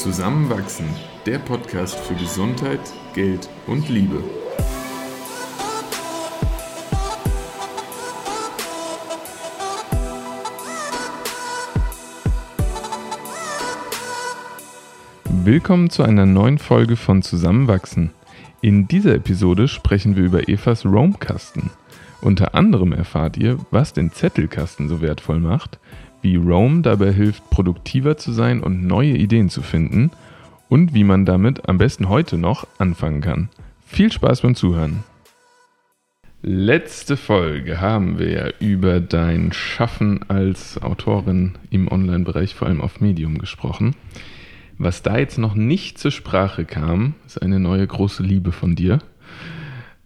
Zusammenwachsen, der Podcast für Gesundheit, Geld und Liebe. Willkommen zu einer neuen Folge von Zusammenwachsen. In dieser Episode sprechen wir über Evas Roam-Kasten. Unter anderem erfahrt ihr, was den Zettelkasten so wertvoll macht, wie Roam dabei hilft, produktiver zu sein und neue Ideen zu finden und wie man damit am besten heute noch anfangen kann. Viel Spaß beim Zuhören. Letzte Folge haben wir über dein Schaffen als Autorin im Online-Bereich, vor allem auf Medium, gesprochen. Was da jetzt noch nicht zur Sprache kam, ist eine neue große Liebe von dir.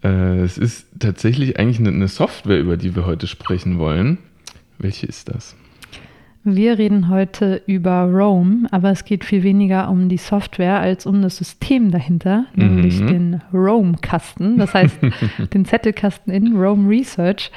Äh, es ist tatsächlich eigentlich eine Software, über die wir heute sprechen wollen. Welche ist das? Wir reden heute über Roam, aber es geht viel weniger um die Software als um das System dahinter, mhm. nämlich den Roam-Kasten, das heißt den Zettelkasten in Roam Research.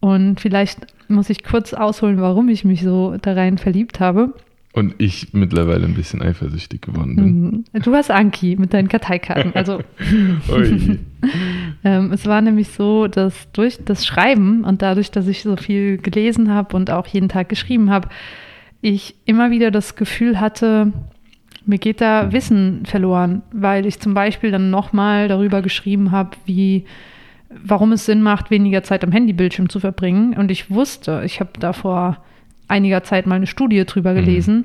Und vielleicht muss ich kurz ausholen, warum ich mich so da rein verliebt habe. Und ich mittlerweile ein bisschen eifersüchtig geworden bin. Mhm. Du hast Anki mit deinen Karteikarten. Also ähm, es war nämlich so, dass durch das Schreiben und dadurch, dass ich so viel gelesen habe und auch jeden Tag geschrieben habe, ich immer wieder das Gefühl hatte, mir geht da Wissen verloren, weil ich zum Beispiel dann nochmal darüber geschrieben habe, wie warum es Sinn macht, weniger Zeit am Handybildschirm zu verbringen. Und ich wusste, ich habe davor einiger Zeit mal eine Studie drüber mhm. gelesen, mhm.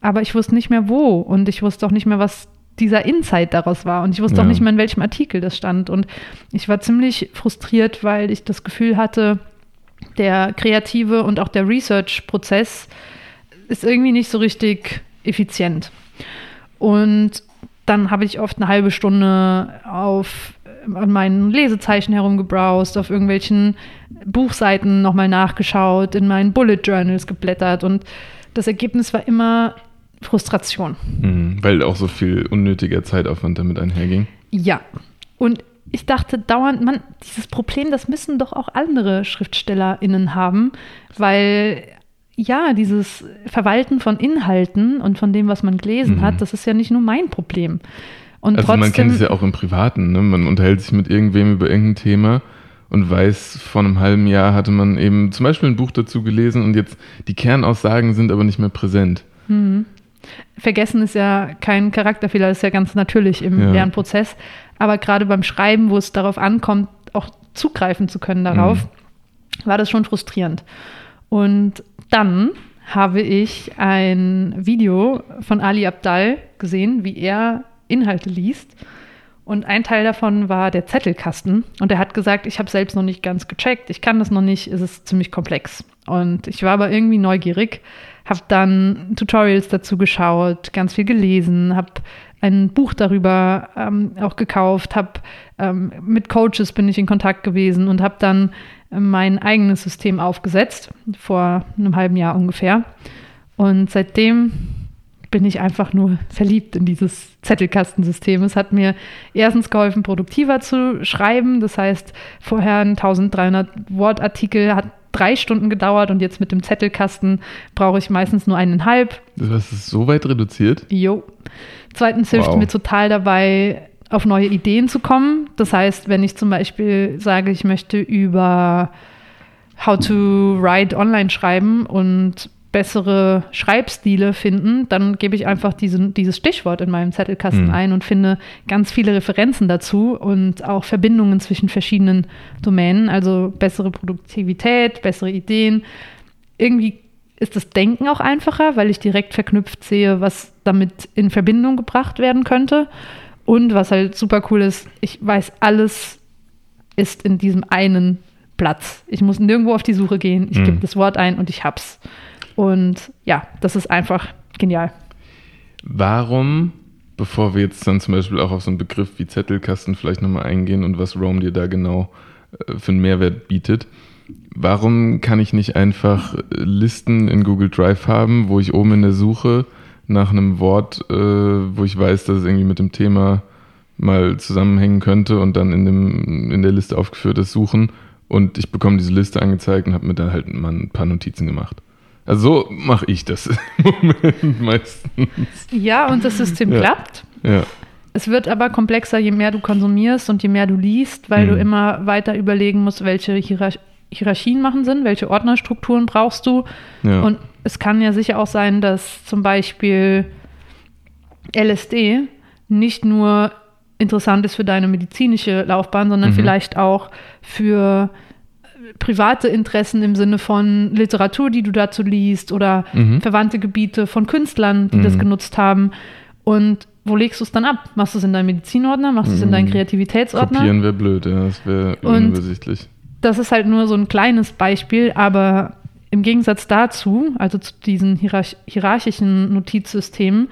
aber ich wusste nicht mehr wo und ich wusste auch nicht mehr, was dieser Insight daraus war und ich wusste ja. auch nicht mehr, in welchem Artikel das stand und ich war ziemlich frustriert, weil ich das Gefühl hatte, der kreative und auch der Research-Prozess ist irgendwie nicht so richtig effizient. Und dann habe ich oft eine halbe Stunde auf an meinen Lesezeichen herumgebrowst, auf irgendwelchen Buchseiten nochmal nachgeschaut, in meinen Bullet Journals geblättert und das Ergebnis war immer Frustration. Mhm, weil auch so viel unnötiger Zeitaufwand damit einherging. Ja. Und ich dachte dauernd, man, dieses Problem, das müssen doch auch andere SchriftstellerInnen haben, weil ja, dieses Verwalten von Inhalten und von dem, was man gelesen mhm. hat, das ist ja nicht nur mein Problem. Und also trotzdem, man kennt es ja auch im Privaten, ne? man unterhält sich mit irgendwem über irgendein Thema und weiß, vor einem halben Jahr hatte man eben zum Beispiel ein Buch dazu gelesen und jetzt die Kernaussagen sind aber nicht mehr präsent. Mhm. Vergessen ist ja kein Charakterfehler, das ist ja ganz natürlich im ja. Lernprozess. Aber gerade beim Schreiben, wo es darauf ankommt, auch zugreifen zu können darauf, mhm. war das schon frustrierend. Und dann habe ich ein Video von Ali Abdal gesehen, wie er Inhalte liest. Und ein Teil davon war der Zettelkasten. Und er hat gesagt, ich habe selbst noch nicht ganz gecheckt, ich kann das noch nicht, es ist ziemlich komplex. Und ich war aber irgendwie neugierig, habe dann Tutorials dazu geschaut, ganz viel gelesen, habe ein Buch darüber ähm, auch gekauft, habe ähm, mit Coaches bin ich in Kontakt gewesen und habe dann mein eigenes System aufgesetzt, vor einem halben Jahr ungefähr. Und seitdem bin ich einfach nur verliebt in dieses Zettelkastensystem. Es hat mir erstens geholfen, produktiver zu schreiben. Das heißt, vorher ein 1300 Wort Artikel hat drei Stunden gedauert und jetzt mit dem Zettelkasten brauche ich meistens nur eineinhalb. Du hast es so weit reduziert? Jo. Zweitens hilft wow. mir total dabei, auf neue Ideen zu kommen. Das heißt, wenn ich zum Beispiel sage, ich möchte über How to Write online schreiben und bessere Schreibstile finden, dann gebe ich einfach diesen, dieses Stichwort in meinem Zettelkasten mhm. ein und finde ganz viele Referenzen dazu und auch Verbindungen zwischen verschiedenen Domänen, also bessere Produktivität, bessere Ideen. Irgendwie ist das Denken auch einfacher, weil ich direkt verknüpft sehe, was damit in Verbindung gebracht werden könnte. Und was halt super cool ist, ich weiß, alles ist in diesem einen Platz. Ich muss nirgendwo auf die Suche gehen. Ich mhm. gebe das Wort ein und ich hab's. Und ja, das ist einfach genial. Warum, bevor wir jetzt dann zum Beispiel auch auf so einen Begriff wie Zettelkasten vielleicht nochmal eingehen und was Roam dir da genau äh, für einen Mehrwert bietet, warum kann ich nicht einfach Listen in Google Drive haben, wo ich oben in der Suche nach einem Wort, äh, wo ich weiß, dass es irgendwie mit dem Thema mal zusammenhängen könnte und dann in, dem, in der Liste aufgeführt ist, suchen und ich bekomme diese Liste angezeigt und habe mir da halt mal ein paar Notizen gemacht. Also so mache ich das im Moment meistens. Ja, und das System ja. klappt. Ja. Es wird aber komplexer, je mehr du konsumierst und je mehr du liest, weil mhm. du immer weiter überlegen musst, welche Hierarch Hierarchien machen Sinn, welche Ordnerstrukturen brauchst du. Ja. Und es kann ja sicher auch sein, dass zum Beispiel LSD nicht nur interessant ist für deine medizinische Laufbahn, sondern mhm. vielleicht auch für private Interessen im Sinne von Literatur, die du dazu liest oder mhm. verwandte Gebiete von Künstlern, die mhm. das genutzt haben. Und wo legst du es dann ab? Machst du es in deinen Medizinordner? Machst du es in deinen mhm. Kreativitätsordner? Kopieren wäre blöd, ja, das wäre unübersichtlich. Das ist halt nur so ein kleines Beispiel, aber im Gegensatz dazu, also zu diesen hierarch hierarchischen Notizsystemen,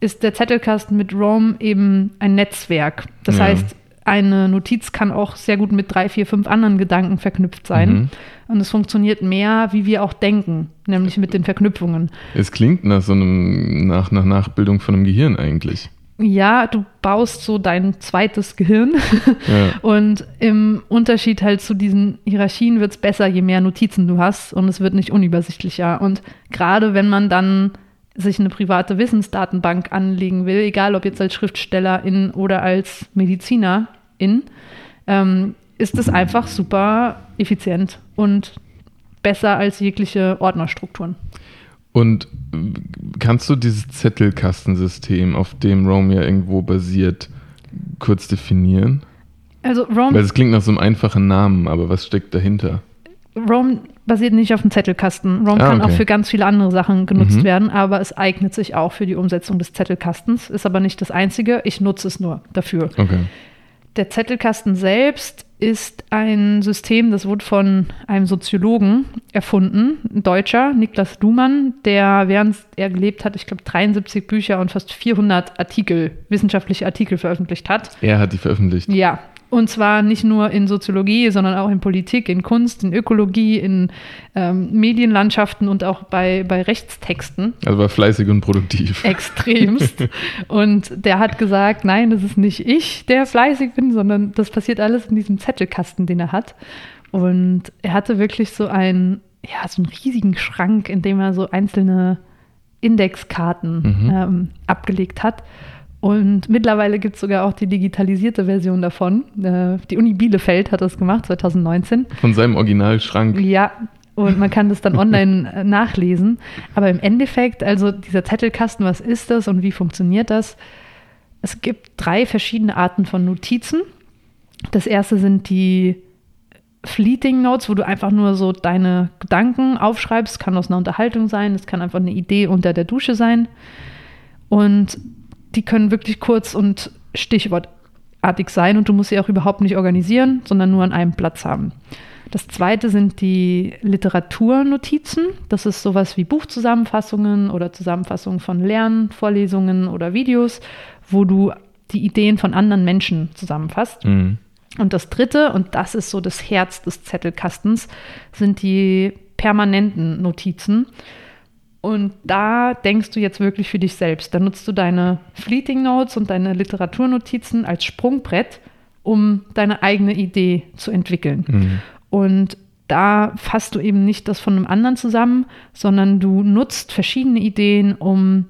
ist der Zettelkasten mit Rome eben ein Netzwerk. Das ja. heißt, eine Notiz kann auch sehr gut mit drei, vier, fünf anderen Gedanken verknüpft sein. Mhm. Und es funktioniert mehr, wie wir auch denken, nämlich mit den Verknüpfungen. Es klingt nach so einem, nach, nach Nachbildung von einem Gehirn eigentlich. Ja, du baust so dein zweites Gehirn. Ja. Und im Unterschied halt zu diesen Hierarchien wird es besser, je mehr Notizen du hast und es wird nicht unübersichtlicher. Und gerade wenn man dann sich eine private Wissensdatenbank anlegen will, egal ob jetzt als Schriftstellerin oder als Medizinerin, ähm, ist es einfach super effizient und besser als jegliche Ordnerstrukturen. Und kannst du dieses Zettelkastensystem, auf dem Rome ja irgendwo basiert, kurz definieren? Also Rome. Weil es klingt nach so einem einfachen Namen, aber was steckt dahinter? Rome basiert nicht auf dem Zettelkasten. ROM ah, kann okay. auch für ganz viele andere Sachen genutzt mhm. werden, aber es eignet sich auch für die Umsetzung des Zettelkastens, ist aber nicht das einzige. Ich nutze es nur dafür. Okay. Der Zettelkasten selbst ist ein System, das wurde von einem Soziologen erfunden, ein Deutscher, Niklas Luhmann, der während er gelebt hat, ich glaube 73 Bücher und fast 400 Artikel, wissenschaftliche Artikel veröffentlicht hat. Er hat die veröffentlicht. Ja, und zwar nicht nur in Soziologie, sondern auch in Politik, in Kunst, in Ökologie, in ähm, Medienlandschaften und auch bei, bei Rechtstexten. Also war fleißig und produktiv. Extremst. und der hat gesagt, nein, das ist nicht ich, der fleißig bin, sondern das passiert alles in diesem Zettelkasten, den er hat. Und er hatte wirklich so einen, ja, so einen riesigen Schrank, in dem er so einzelne Indexkarten mhm. ähm, abgelegt hat. Und mittlerweile gibt es sogar auch die digitalisierte Version davon. Äh, die Uni Bielefeld hat das gemacht, 2019. Von seinem Originalschrank. Ja, und man kann das dann online äh, nachlesen. Aber im Endeffekt, also dieser Zettelkasten, was ist das und wie funktioniert das? Es gibt drei verschiedene Arten von Notizen. Das erste sind die Fleeting Notes, wo du einfach nur so deine Gedanken aufschreibst. Kann aus einer Unterhaltung sein, es kann einfach eine Idee unter der Dusche sein. Und die können wirklich kurz und stichwortartig sein und du musst sie auch überhaupt nicht organisieren, sondern nur an einem Platz haben. Das zweite sind die Literaturnotizen. Das ist sowas wie Buchzusammenfassungen oder Zusammenfassungen von Lernvorlesungen oder Videos, wo du die Ideen von anderen Menschen zusammenfasst. Mhm. Und das dritte, und das ist so das Herz des Zettelkastens, sind die permanenten Notizen. Und da denkst du jetzt wirklich für dich selbst. Da nutzt du deine Fleeting Notes und deine Literaturnotizen als Sprungbrett, um deine eigene Idee zu entwickeln. Mhm. Und da fasst du eben nicht das von einem anderen zusammen, sondern du nutzt verschiedene Ideen, um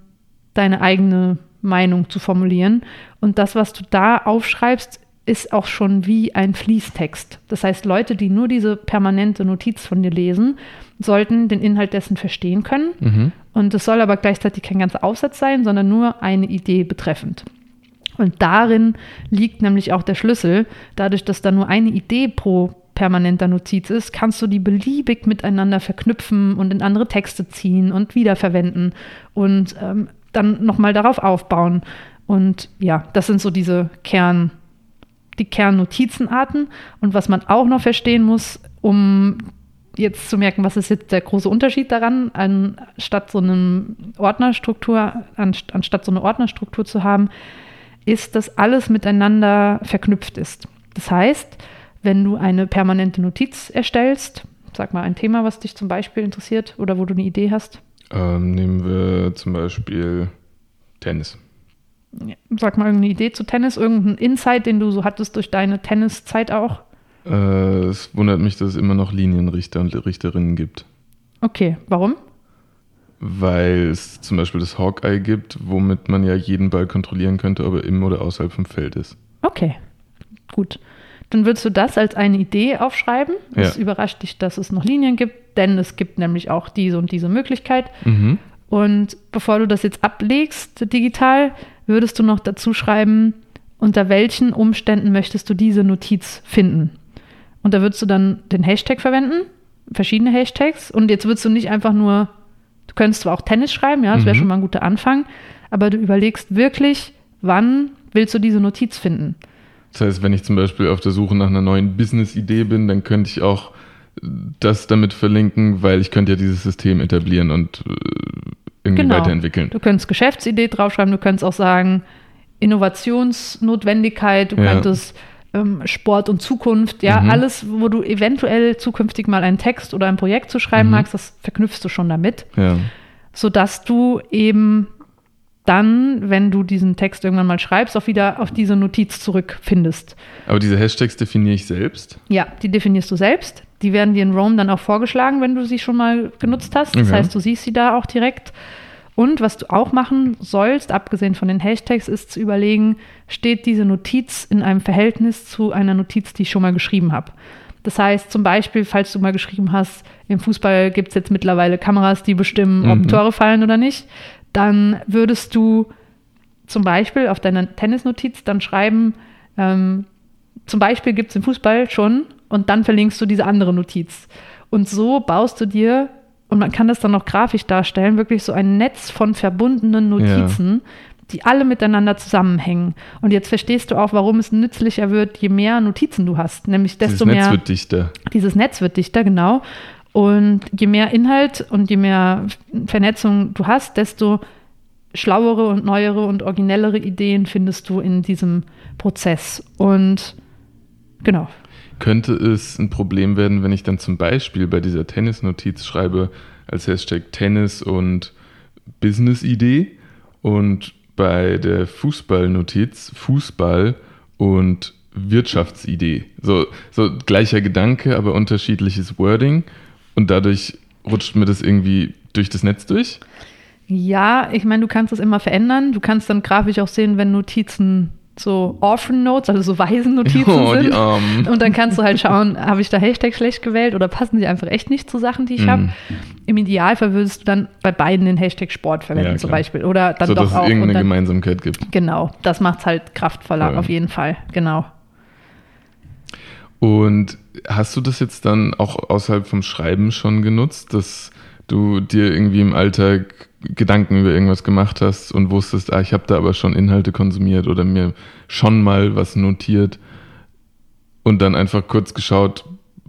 deine eigene Meinung zu formulieren. Und das, was du da aufschreibst, ist auch schon wie ein Fließtext. Das heißt, Leute, die nur diese permanente Notiz von dir lesen, sollten den Inhalt dessen verstehen können. Mhm. Und es soll aber gleichzeitig kein ganzer Aufsatz sein, sondern nur eine Idee betreffend. Und darin liegt nämlich auch der Schlüssel. Dadurch, dass da nur eine Idee pro permanenter Notiz ist, kannst du die beliebig miteinander verknüpfen und in andere Texte ziehen und wiederverwenden und ähm, dann nochmal darauf aufbauen. Und ja, das sind so diese Kern, die Kernnotizenarten. Und was man auch noch verstehen muss, um jetzt zu merken, was ist jetzt der große Unterschied daran, anstatt so eine Ordnerstruktur, anstatt so eine Ordnerstruktur zu haben, ist, dass alles miteinander verknüpft ist. Das heißt, wenn du eine permanente Notiz erstellst, sag mal ein Thema, was dich zum Beispiel interessiert oder wo du eine Idee hast. Ähm, nehmen wir zum Beispiel Tennis. Sag mal irgendeine Idee zu Tennis, irgendeinen Insight, den du so hattest durch deine Tenniszeit auch. Äh, es wundert mich, dass es immer noch Linienrichter und Richterinnen gibt. Okay, warum? weil es zum Beispiel das Hawkeye gibt, womit man ja jeden Ball kontrollieren könnte, ob er im oder außerhalb vom Feld ist. Okay, gut. Dann würdest du das als eine Idee aufschreiben. Es ja. überrascht dich, dass es noch Linien gibt, denn es gibt nämlich auch diese und diese Möglichkeit. Mhm. Und bevor du das jetzt ablegst digital, würdest du noch dazu schreiben, unter welchen Umständen möchtest du diese Notiz finden. Und da würdest du dann den Hashtag verwenden, verschiedene Hashtags. Und jetzt würdest du nicht einfach nur, du könntest zwar auch Tennis schreiben, ja, das wäre mhm. schon mal ein guter Anfang, aber du überlegst wirklich, wann willst du diese Notiz finden. Das heißt, wenn ich zum Beispiel auf der Suche nach einer neuen Business-Idee bin, dann könnte ich auch das damit verlinken, weil ich könnte ja dieses System etablieren und äh, irgendwie genau. weiterentwickeln. Du könntest Geschäftsidee draufschreiben, du könntest auch sagen Innovationsnotwendigkeit, du ja. könntest ähm, Sport und Zukunft, ja, mhm. alles, wo du eventuell zukünftig mal einen Text oder ein Projekt zu schreiben mhm. magst, das verknüpfst du schon damit, ja. sodass du eben dann, wenn du diesen Text irgendwann mal schreibst, auch wieder auf diese Notiz zurückfindest. Aber diese Hashtags definiere ich selbst? Ja, die definierst du selbst. Die werden dir in Roam dann auch vorgeschlagen, wenn du sie schon mal genutzt hast. Das okay. heißt, du siehst sie da auch direkt. Und was du auch machen sollst, abgesehen von den Hashtags, ist zu überlegen, steht diese Notiz in einem Verhältnis zu einer Notiz, die ich schon mal geschrieben habe. Das heißt zum Beispiel, falls du mal geschrieben hast, im Fußball gibt es jetzt mittlerweile Kameras, die bestimmen, mhm. ob Tore fallen oder nicht, dann würdest du zum Beispiel auf deiner Tennisnotiz dann schreiben, ähm, zum Beispiel gibt es im Fußball schon und dann verlinkst du diese andere Notiz. Und so baust du dir, und man kann das dann noch grafisch darstellen, wirklich so ein Netz von verbundenen Notizen, ja. die alle miteinander zusammenhängen. Und jetzt verstehst du auch, warum es nützlicher wird, je mehr Notizen du hast. Nämlich desto mehr. Dieses Netz wird dichter. Dieses Netz wird dichter, genau. Und je mehr Inhalt und je mehr Vernetzung du hast, desto schlauere und neuere und originellere Ideen findest du in diesem Prozess. Und genau. Könnte es ein Problem werden, wenn ich dann zum Beispiel bei dieser Tennis-Notiz schreibe als Hashtag Tennis und Business-Idee und bei der Fußball-Notiz Fußball und Wirtschaftsidee. So, so gleicher Gedanke, aber unterschiedliches Wording und dadurch rutscht mir das irgendwie durch das Netz durch? Ja, ich meine, du kannst es immer verändern. Du kannst dann grafisch auch sehen, wenn Notizen so Orphan Notes, also so Waisennotizen oh, sind. Und dann kannst du halt schauen, habe ich da Hashtag schlecht gewählt oder passen sie einfach echt nicht zu Sachen, die ich mm. habe. Im Idealfall würdest du dann bei beiden den Hashtag Sport verwenden ja, zum Beispiel. Oder dann so, doch dass auch. es irgendeine dann, Gemeinsamkeit gibt. Genau, das macht es halt kraftvoller ja. auf jeden Fall. Genau. Und hast du das jetzt dann auch außerhalb vom Schreiben schon genutzt, dass du dir irgendwie im Alltag Gedanken über irgendwas gemacht hast und wusstest, ah, ich habe da aber schon Inhalte konsumiert oder mir schon mal was notiert und dann einfach kurz geschaut,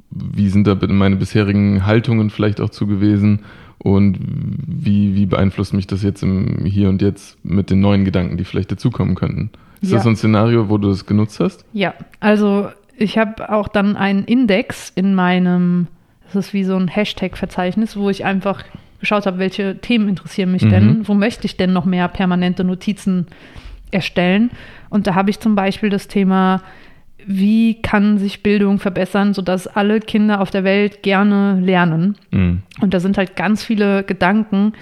wie sind da meine bisherigen Haltungen vielleicht auch zu gewesen und wie, wie beeinflusst mich das jetzt im Hier und Jetzt mit den neuen Gedanken, die vielleicht dazukommen könnten? Ist ja. das so ein Szenario, wo du das genutzt hast? Ja, also ich habe auch dann einen Index in meinem, das ist wie so ein Hashtag-Verzeichnis, wo ich einfach geschaut habe, welche Themen interessieren mich mhm. denn, wo möchte ich denn noch mehr permanente Notizen erstellen. Und da habe ich zum Beispiel das Thema, wie kann sich Bildung verbessern, sodass alle Kinder auf der Welt gerne lernen. Mhm. Und da sind halt ganz viele Gedanken,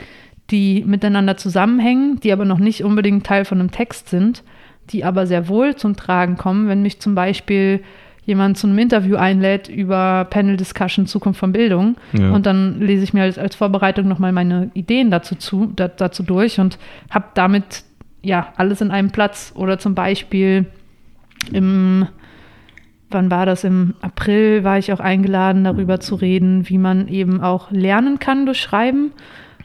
die miteinander zusammenhängen, die aber noch nicht unbedingt Teil von einem Text sind, die aber sehr wohl zum Tragen kommen, wenn mich zum Beispiel jemand zu einem Interview einlädt über Panel Discussion Zukunft von Bildung. Ja. Und dann lese ich mir als, als Vorbereitung nochmal meine Ideen dazu, zu, da, dazu durch und habe damit ja alles in einem Platz. Oder zum Beispiel im, wann war das? Im April war ich auch eingeladen, darüber zu reden, wie man eben auch lernen kann durch Schreiben.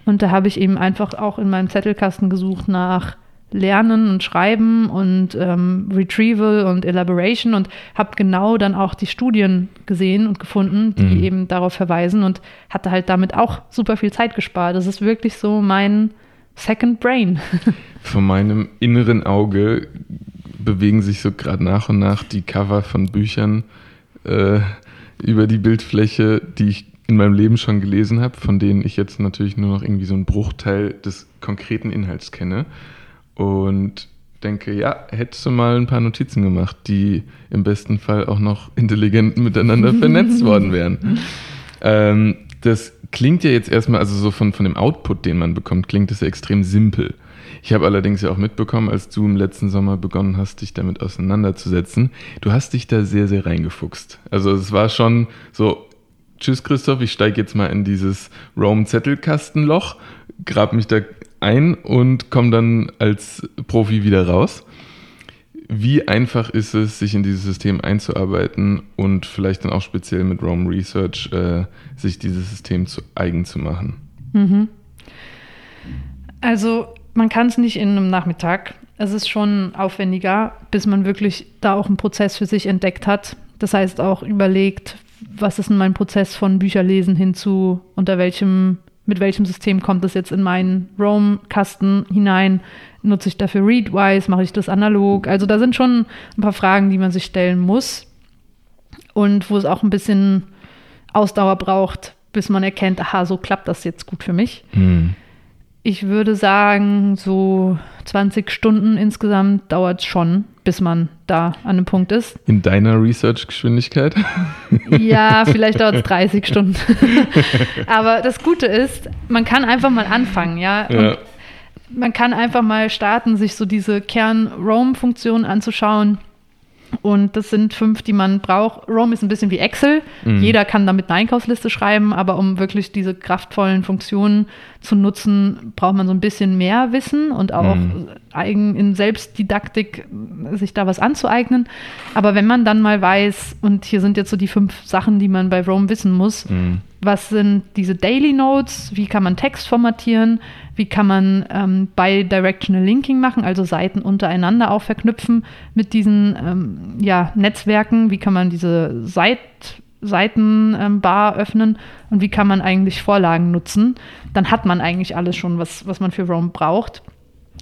Und da habe ich eben einfach auch in meinem Zettelkasten gesucht nach Lernen und Schreiben und ähm, Retrieval und Elaboration und habe genau dann auch die Studien gesehen und gefunden, die mhm. eben darauf verweisen und hatte halt damit auch super viel Zeit gespart. Das ist wirklich so mein Second Brain. Von meinem inneren Auge bewegen sich so gerade nach und nach die Cover von Büchern äh, über die Bildfläche, die ich in meinem Leben schon gelesen habe, von denen ich jetzt natürlich nur noch irgendwie so einen Bruchteil des konkreten Inhalts kenne und denke, ja, hättest du mal ein paar Notizen gemacht, die im besten Fall auch noch intelligent miteinander vernetzt worden wären. Ähm, das klingt ja jetzt erstmal, also so von, von dem Output, den man bekommt, klingt es ja extrem simpel. Ich habe allerdings ja auch mitbekommen, als du im letzten Sommer begonnen hast, dich damit auseinanderzusetzen, du hast dich da sehr, sehr reingefuchst. Also es war schon so, tschüss Christoph, ich steige jetzt mal in dieses Rome-Zettelkastenloch, grab mich da ein und komme dann als Profi wieder raus. Wie einfach ist es, sich in dieses System einzuarbeiten und vielleicht dann auch speziell mit Rome Research äh, sich dieses System zu eigen zu machen? Mhm. Also man kann es nicht in einem Nachmittag. Es ist schon aufwendiger, bis man wirklich da auch einen Prozess für sich entdeckt hat. Das heißt auch überlegt, was ist denn mein Prozess von Bücherlesen hinzu, unter welchem, mit welchem System kommt das jetzt in meinen Roam-Kasten hinein? Nutze ich dafür Readwise? Mache ich das analog? Also da sind schon ein paar Fragen, die man sich stellen muss und wo es auch ein bisschen Ausdauer braucht, bis man erkennt, aha, so klappt das jetzt gut für mich. Mhm. Ich würde sagen, so 20 Stunden insgesamt dauert es schon, bis man da an einem Punkt ist. In deiner Research-Geschwindigkeit? Ja, vielleicht dauert es 30 Stunden. Aber das Gute ist, man kann einfach mal anfangen, ja. ja. man kann einfach mal starten, sich so diese Kern-Roam-Funktion anzuschauen und das sind fünf, die man braucht. Roam ist ein bisschen wie Excel. Mhm. Jeder kann damit eine Einkaufsliste schreiben, aber um wirklich diese kraftvollen Funktionen zu nutzen, braucht man so ein bisschen mehr Wissen und auch mhm. eigen in Selbstdidaktik sich da was anzueignen. Aber wenn man dann mal weiß, und hier sind jetzt so die fünf Sachen, die man bei Roam wissen muss, mhm. was sind diese Daily Notes, wie kann man Text formatieren, wie kann man ähm, Bidirectional Linking machen, also Seiten untereinander auch verknüpfen mit diesen ähm, ja, Netzwerken, wie kann man diese Seit Seitenbar ähm, öffnen und wie kann man eigentlich Vorlagen nutzen, dann hat man eigentlich alles schon, was, was man für Roam braucht.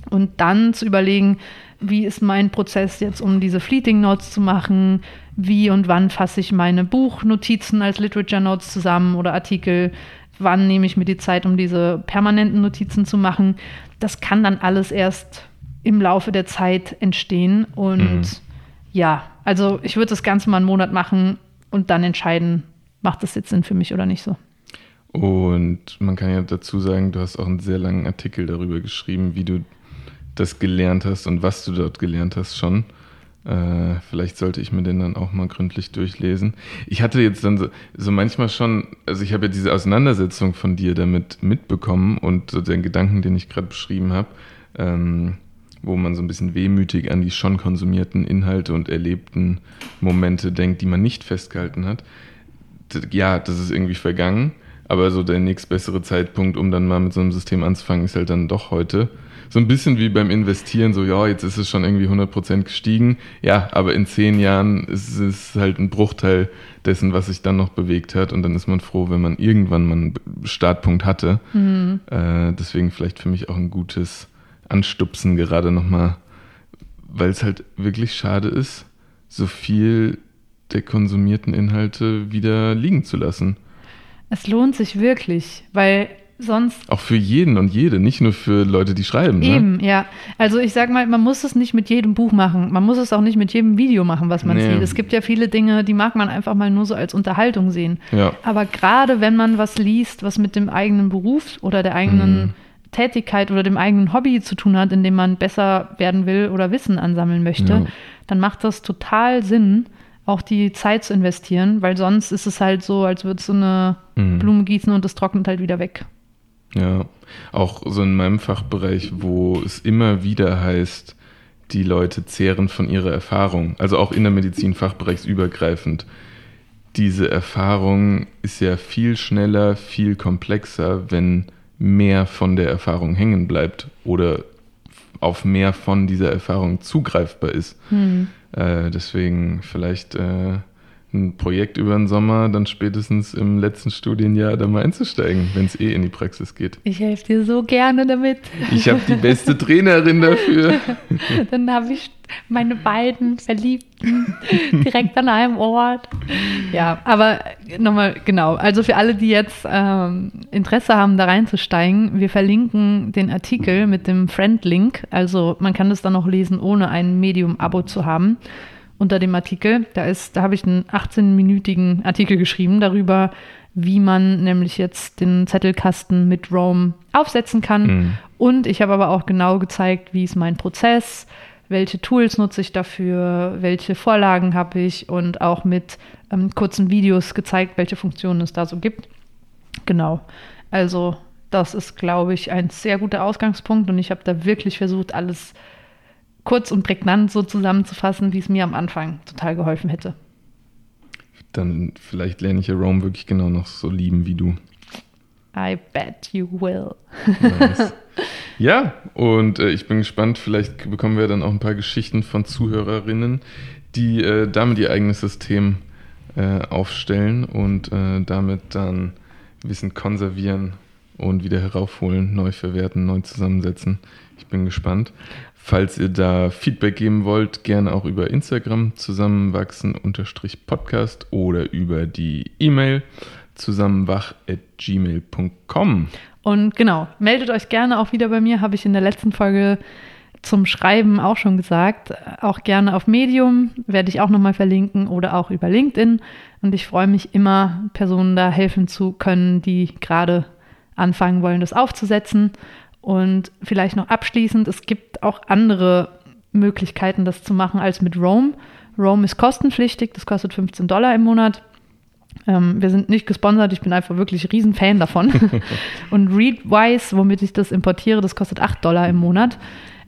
Und dann zu überlegen, wie ist mein Prozess jetzt, um diese Fleeting Notes zu machen, wie und wann fasse ich meine Buchnotizen als Literature Notes zusammen oder Artikel, wann nehme ich mir die Zeit, um diese permanenten Notizen zu machen. Das kann dann alles erst im Laufe der Zeit entstehen. Und mhm. ja, also ich würde das Ganze mal einen Monat machen und dann entscheiden, macht das jetzt Sinn für mich oder nicht so. Und man kann ja dazu sagen, du hast auch einen sehr langen Artikel darüber geschrieben, wie du das gelernt hast und was du dort gelernt hast schon. Äh, vielleicht sollte ich mir den dann auch mal gründlich durchlesen. Ich hatte jetzt dann so, so manchmal schon, also ich habe ja diese Auseinandersetzung von dir damit mitbekommen und so den Gedanken, den ich gerade beschrieben habe, ähm, wo man so ein bisschen wehmütig an die schon konsumierten Inhalte und erlebten Momente denkt, die man nicht festgehalten hat. Ja, das ist irgendwie vergangen, aber so der nächstbessere Zeitpunkt, um dann mal mit so einem System anzufangen, ist halt dann doch heute so ein bisschen wie beim Investieren, so ja, jetzt ist es schon irgendwie 100% gestiegen. Ja, aber in zehn Jahren ist es halt ein Bruchteil dessen, was sich dann noch bewegt hat. Und dann ist man froh, wenn man irgendwann mal einen Startpunkt hatte. Mhm. Äh, deswegen vielleicht für mich auch ein gutes Anstupsen gerade nochmal, weil es halt wirklich schade ist, so viel der konsumierten Inhalte wieder liegen zu lassen. Es lohnt sich wirklich, weil sonst. Auch für jeden und jede, nicht nur für Leute, die schreiben. Ne? Eben, ne? ja. Also ich sag mal, man muss es nicht mit jedem Buch machen. Man muss es auch nicht mit jedem Video machen, was man nee. sieht. Es gibt ja viele Dinge, die mag man einfach mal nur so als Unterhaltung sehen. Ja. Aber gerade wenn man was liest, was mit dem eigenen Beruf oder der eigenen mhm. Tätigkeit oder dem eigenen Hobby zu tun hat, in dem man besser werden will oder Wissen ansammeln möchte, ja. dann macht das total Sinn, auch die Zeit zu investieren, weil sonst ist es halt so, als würde so eine mhm. Blume gießen und es trocknet halt wieder weg. Ja, auch so in meinem Fachbereich, wo es immer wieder heißt, die Leute zehren von ihrer Erfahrung, also auch in der Medizin fachbereichsübergreifend. Diese Erfahrung ist ja viel schneller, viel komplexer, wenn mehr von der Erfahrung hängen bleibt oder auf mehr von dieser Erfahrung zugreifbar ist. Hm. Äh, deswegen vielleicht äh, ein Projekt über den Sommer, dann spätestens im letzten Studienjahr da mal einzusteigen, wenn es eh in die Praxis geht. Ich helfe dir so gerne damit. Ich habe die beste Trainerin dafür. dann habe ich meine beiden Verliebten direkt an einem Ort. Ja, aber nochmal genau. Also für alle, die jetzt ähm, Interesse haben, da reinzusteigen, wir verlinken den Artikel mit dem Friend-Link. Also man kann das dann noch lesen, ohne ein Medium-Abo zu haben. Unter dem Artikel. Da ist, da habe ich einen 18-minütigen Artikel geschrieben darüber, wie man nämlich jetzt den Zettelkasten mit Roam aufsetzen kann. Mhm. Und ich habe aber auch genau gezeigt, wie ist mein Prozess, welche Tools nutze ich dafür, welche Vorlagen habe ich und auch mit ähm, kurzen Videos gezeigt, welche Funktionen es da so gibt. Genau. Also das ist, glaube ich, ein sehr guter Ausgangspunkt und ich habe da wirklich versucht, alles kurz und prägnant so zusammenzufassen, wie es mir am Anfang total geholfen hätte. Dann vielleicht lerne ich ja Rome wirklich genau noch so lieben wie du. I bet you will. Nice. ja, und äh, ich bin gespannt, vielleicht bekommen wir dann auch ein paar Geschichten von Zuhörerinnen, die äh, damit ihr eigenes System äh, aufstellen und äh, damit dann Wissen konservieren und wieder heraufholen, neu verwerten, neu zusammensetzen. Ich bin gespannt. Falls ihr da Feedback geben wollt, gerne auch über Instagram zusammenwachsen-podcast oder über die E-Mail zusammenwach.gmail.com. Und genau, meldet euch gerne auch wieder bei mir, habe ich in der letzten Folge zum Schreiben auch schon gesagt. Auch gerne auf Medium werde ich auch nochmal verlinken oder auch über LinkedIn. Und ich freue mich immer, Personen da helfen zu können, die gerade anfangen wollen, das aufzusetzen. Und vielleicht noch abschließend, es gibt auch andere Möglichkeiten, das zu machen als mit Roam. Roam ist kostenpflichtig, das kostet 15 Dollar im Monat. Ähm, wir sind nicht gesponsert, ich bin einfach wirklich riesen Fan davon. und Readwise, womit ich das importiere, das kostet 8 Dollar im Monat.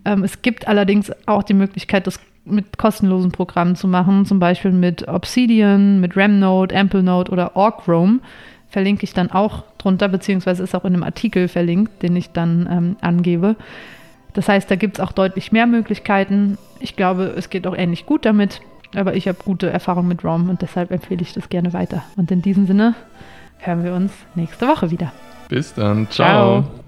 Ähm, es gibt allerdings auch die Möglichkeit, das mit kostenlosen Programmen zu machen, zum Beispiel mit Obsidian, mit RamNode, AmpleNode oder OrgRoam. Verlinke ich dann auch drunter, beziehungsweise ist auch in einem Artikel verlinkt, den ich dann ähm, angebe. Das heißt, da gibt es auch deutlich mehr Möglichkeiten. Ich glaube, es geht auch ähnlich gut damit. Aber ich habe gute Erfahrungen mit ROM und deshalb empfehle ich das gerne weiter. Und in diesem Sinne hören wir uns nächste Woche wieder. Bis dann. Ciao. Ciao.